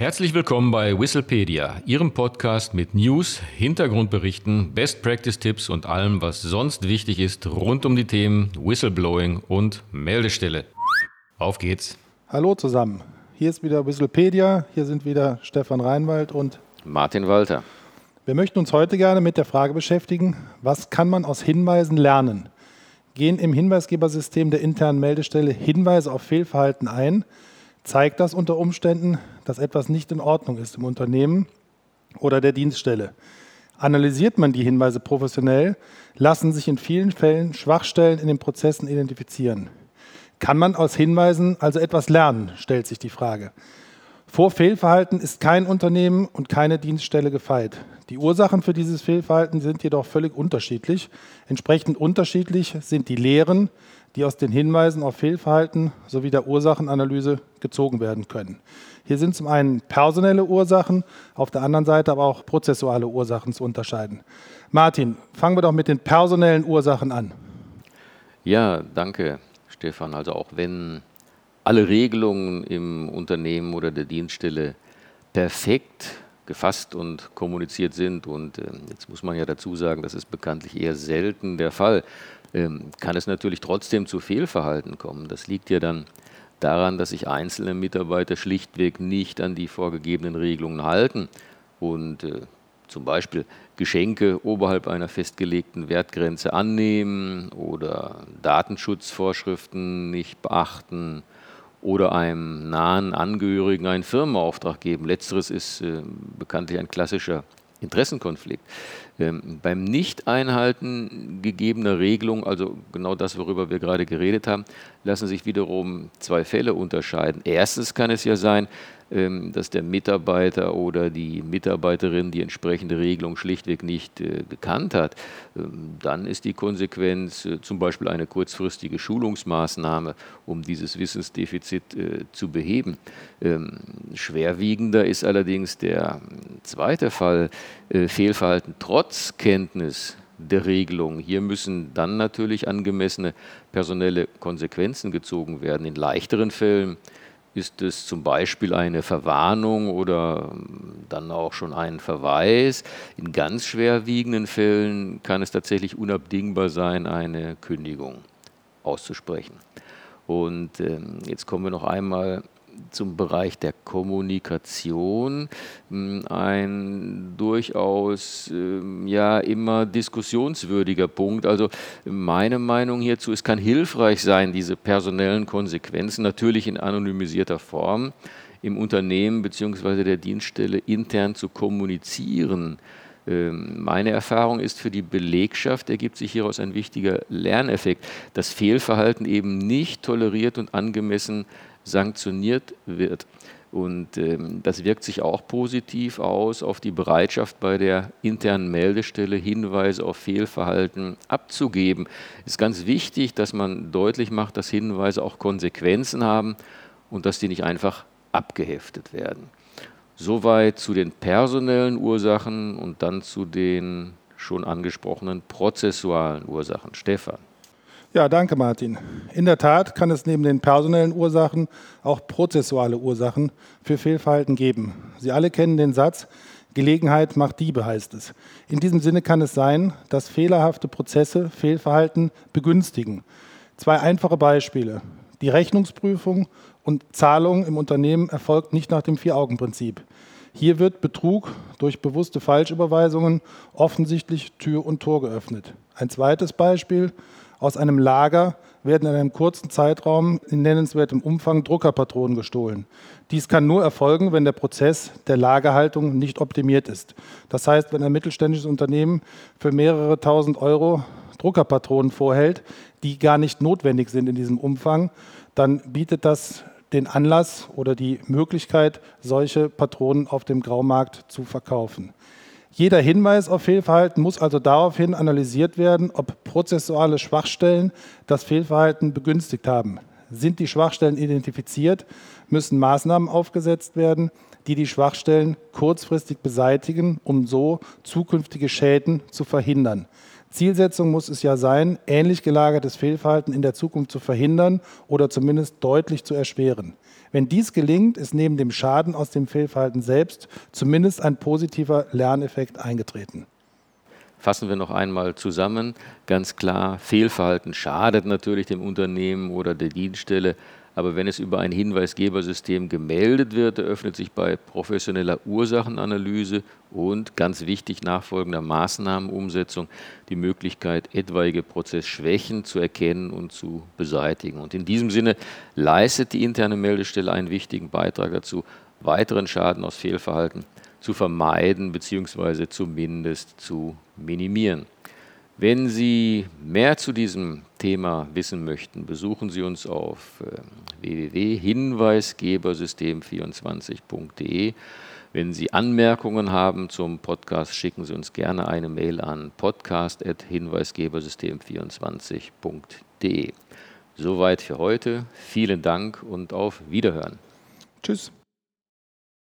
Herzlich willkommen bei Whistlepedia, Ihrem Podcast mit News, Hintergrundberichten, Best Practice Tipps und allem, was sonst wichtig ist rund um die Themen Whistleblowing und Meldestelle. Auf geht's. Hallo zusammen. Hier ist wieder Whistlepedia. Hier sind wieder Stefan Reinwald und Martin Walter. Wir möchten uns heute gerne mit der Frage beschäftigen, was kann man aus Hinweisen lernen? Gehen im Hinweisgebersystem der internen Meldestelle Hinweise auf Fehlverhalten ein? Zeigt das unter Umständen, dass etwas nicht in Ordnung ist im Unternehmen oder der Dienststelle? Analysiert man die Hinweise professionell, lassen sich in vielen Fällen Schwachstellen in den Prozessen identifizieren. Kann man aus Hinweisen also etwas lernen, stellt sich die Frage. Vor Fehlverhalten ist kein Unternehmen und keine Dienststelle gefeit. Die Ursachen für dieses Fehlverhalten sind jedoch völlig unterschiedlich. Entsprechend unterschiedlich sind die Lehren, die aus den Hinweisen auf Fehlverhalten sowie der Ursachenanalyse gezogen werden können. Hier sind zum einen personelle Ursachen, auf der anderen Seite aber auch prozessuale Ursachen zu unterscheiden. Martin, fangen wir doch mit den personellen Ursachen an. Ja, danke, Stefan. Also auch wenn alle Regelungen im Unternehmen oder der Dienststelle perfekt gefasst und kommuniziert sind. Und äh, jetzt muss man ja dazu sagen, das ist bekanntlich eher selten der Fall ähm, kann es natürlich trotzdem zu Fehlverhalten kommen. Das liegt ja dann daran, dass sich einzelne Mitarbeiter schlichtweg nicht an die vorgegebenen Regelungen halten und äh, zum Beispiel Geschenke oberhalb einer festgelegten Wertgrenze annehmen oder Datenschutzvorschriften nicht beachten oder einem nahen Angehörigen einen Firmenauftrag geben. Letzteres ist äh, bekanntlich ein klassischer Interessenkonflikt. Ähm, beim Nicht-Einhalten gegebener Regelungen, also genau das, worüber wir gerade geredet haben, lassen sich wiederum zwei Fälle unterscheiden. Erstens kann es ja sein, ähm, dass der Mitarbeiter oder die Mitarbeiterin die entsprechende Regelung schlichtweg nicht äh, gekannt hat, ähm, dann ist die Konsequenz äh, zum Beispiel eine kurzfristige Schulungsmaßnahme, um dieses Wissensdefizit äh, zu beheben. Ähm, schwerwiegender ist allerdings der zweite Fall, Fehlverhalten trotz Kenntnis der Regelung. Hier müssen dann natürlich angemessene personelle Konsequenzen gezogen werden. In leichteren Fällen ist es zum Beispiel eine Verwarnung oder ähm, dann auch schon ein Verweis. In ganz schwerwiegenden Fällen kann es tatsächlich unabdingbar sein, eine Kündigung auszusprechen. Und ähm, jetzt kommen wir noch einmal zum Bereich der Kommunikation hm, ein durchaus ähm, ja immer diskussionswürdiger Punkt. Also meine Meinung hierzu, es kann hilfreich sein, diese personellen Konsequenzen natürlich in anonymisierter Form im Unternehmen bzw. der Dienststelle intern zu kommunizieren. Ähm, meine Erfahrung ist, für die Belegschaft ergibt sich hieraus ein wichtiger Lerneffekt, dass Fehlverhalten eben nicht toleriert und angemessen sanktioniert wird. Und ähm, das wirkt sich auch positiv aus auf die Bereitschaft bei der internen Meldestelle, Hinweise auf Fehlverhalten abzugeben. Es ist ganz wichtig, dass man deutlich macht, dass Hinweise auch Konsequenzen haben und dass die nicht einfach abgeheftet werden. Soweit zu den personellen Ursachen und dann zu den schon angesprochenen prozessualen Ursachen. Stefan. Ja, danke Martin. In der Tat kann es neben den personellen Ursachen auch prozessuale Ursachen für Fehlverhalten geben. Sie alle kennen den Satz, Gelegenheit macht Diebe heißt es. In diesem Sinne kann es sein, dass fehlerhafte Prozesse Fehlverhalten begünstigen. Zwei einfache Beispiele. Die Rechnungsprüfung und Zahlung im Unternehmen erfolgt nicht nach dem Vier-Augen-Prinzip. Hier wird Betrug durch bewusste Falschüberweisungen offensichtlich Tür und Tor geöffnet. Ein zweites Beispiel. Aus einem Lager werden in einem kurzen Zeitraum in nennenswertem Umfang Druckerpatronen gestohlen. Dies kann nur erfolgen, wenn der Prozess der Lagerhaltung nicht optimiert ist. Das heißt, wenn ein mittelständisches Unternehmen für mehrere tausend Euro Druckerpatronen vorhält, die gar nicht notwendig sind in diesem Umfang, dann bietet das den Anlass oder die Möglichkeit, solche Patronen auf dem Graumarkt zu verkaufen. Jeder Hinweis auf Fehlverhalten muss also daraufhin analysiert werden, ob prozessuale Schwachstellen das Fehlverhalten begünstigt haben. Sind die Schwachstellen identifiziert, müssen Maßnahmen aufgesetzt werden, die die Schwachstellen kurzfristig beseitigen, um so zukünftige Schäden zu verhindern. Zielsetzung muss es ja sein, ähnlich gelagertes Fehlverhalten in der Zukunft zu verhindern oder zumindest deutlich zu erschweren. Wenn dies gelingt, ist neben dem Schaden aus dem Fehlverhalten selbst zumindest ein positiver Lerneffekt eingetreten. Fassen wir noch einmal zusammen. Ganz klar, Fehlverhalten schadet natürlich dem Unternehmen oder der Dienststelle, aber wenn es über ein Hinweisgebersystem gemeldet wird, eröffnet sich bei professioneller Ursachenanalyse und ganz wichtig nachfolgender Maßnahmenumsetzung die Möglichkeit, etwaige Prozessschwächen zu erkennen und zu beseitigen. Und in diesem Sinne leistet die interne Meldestelle einen wichtigen Beitrag dazu, weiteren Schaden aus Fehlverhalten zu vermeiden bzw. zumindest zu minimieren. Wenn Sie mehr zu diesem Thema wissen möchten, besuchen Sie uns auf ähm, www.hinweisgebersystem24.de. Wenn Sie Anmerkungen haben zum Podcast, schicken Sie uns gerne eine Mail an podcast.hinweisgebersystem24.de. Soweit für heute. Vielen Dank und auf Wiederhören. Tschüss.